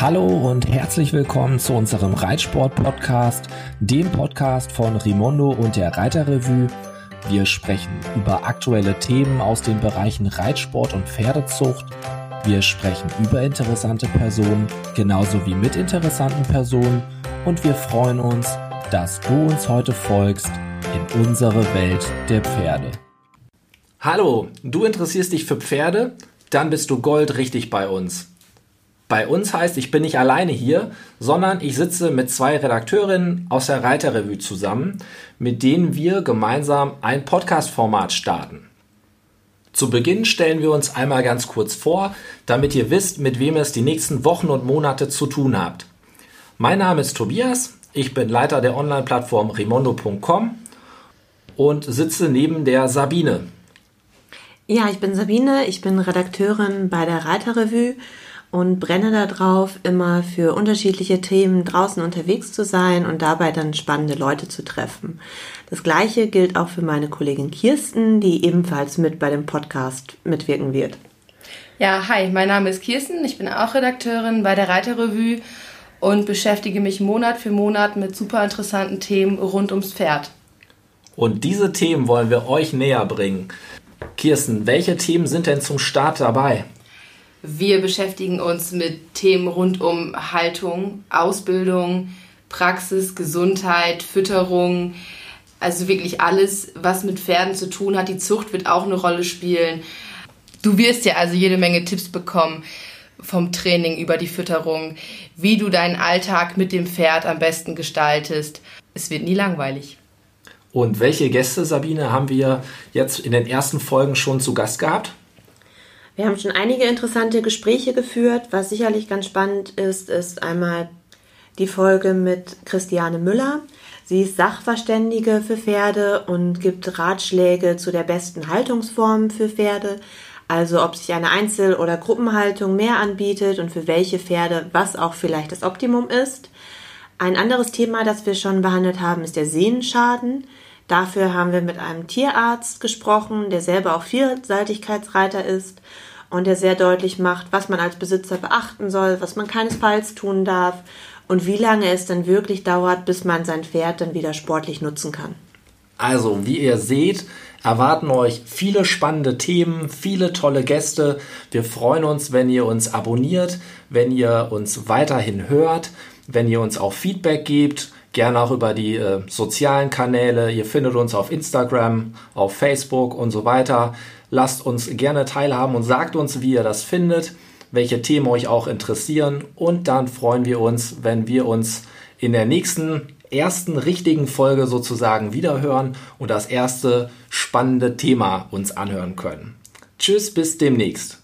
Hallo und herzlich willkommen zu unserem Reitsport-Podcast, dem Podcast von Rimondo und der Reiterrevue. Wir sprechen über aktuelle Themen aus den Bereichen Reitsport und Pferdezucht. Wir sprechen über interessante Personen, genauso wie mit interessanten Personen. Und wir freuen uns, dass du uns heute folgst in unsere Welt der Pferde. Hallo, du interessierst dich für Pferde? Dann bist du goldrichtig bei uns. Bei uns heißt, ich bin nicht alleine hier, sondern ich sitze mit zwei Redakteurinnen aus der Reiterrevue zusammen, mit denen wir gemeinsam ein Podcast-Format starten. Zu Beginn stellen wir uns einmal ganz kurz vor, damit ihr wisst, mit wem es die nächsten Wochen und Monate zu tun habt. Mein Name ist Tobias, ich bin Leiter der Online-Plattform rimondo.com und sitze neben der Sabine. Ja, ich bin Sabine, ich bin Redakteurin bei der Reiterrevue und brenne darauf, immer für unterschiedliche Themen draußen unterwegs zu sein und dabei dann spannende Leute zu treffen. Das gleiche gilt auch für meine Kollegin Kirsten, die ebenfalls mit bei dem Podcast mitwirken wird. Ja, hi, mein Name ist Kirsten, ich bin auch Redakteurin bei der Reiterrevue und beschäftige mich Monat für Monat mit super interessanten Themen rund ums Pferd. Und diese Themen wollen wir euch näher bringen. Kirsten, welche Themen sind denn zum Start dabei? Wir beschäftigen uns mit Themen rund um Haltung, Ausbildung, Praxis, Gesundheit, Fütterung. Also wirklich alles, was mit Pferden zu tun hat. Die Zucht wird auch eine Rolle spielen. Du wirst ja also jede Menge Tipps bekommen vom Training über die Fütterung, wie du deinen Alltag mit dem Pferd am besten gestaltest. Es wird nie langweilig. Und welche Gäste, Sabine, haben wir jetzt in den ersten Folgen schon zu Gast gehabt? Wir haben schon einige interessante Gespräche geführt. Was sicherlich ganz spannend ist, ist einmal die Folge mit Christiane Müller. Sie ist Sachverständige für Pferde und gibt Ratschläge zu der besten Haltungsform für Pferde. Also ob sich eine Einzel- oder Gruppenhaltung mehr anbietet und für welche Pferde was auch vielleicht das Optimum ist. Ein anderes Thema, das wir schon behandelt haben, ist der Sehnenschaden. Dafür haben wir mit einem Tierarzt gesprochen, der selber auch Vielseitigkeitsreiter ist und der sehr deutlich macht, was man als Besitzer beachten soll, was man keinesfalls tun darf und wie lange es dann wirklich dauert, bis man sein Pferd dann wieder sportlich nutzen kann. Also, wie ihr seht, erwarten euch viele spannende Themen, viele tolle Gäste. Wir freuen uns, wenn ihr uns abonniert, wenn ihr uns weiterhin hört, wenn ihr uns auch Feedback gebt, gerne auch über die äh, sozialen Kanäle. Ihr findet uns auf Instagram, auf Facebook und so weiter. Lasst uns gerne teilhaben und sagt uns, wie ihr das findet, welche Themen euch auch interessieren. Und dann freuen wir uns, wenn wir uns in der nächsten ersten richtigen Folge sozusagen wiederhören und das erste spannende Thema uns anhören können. Tschüss, bis demnächst.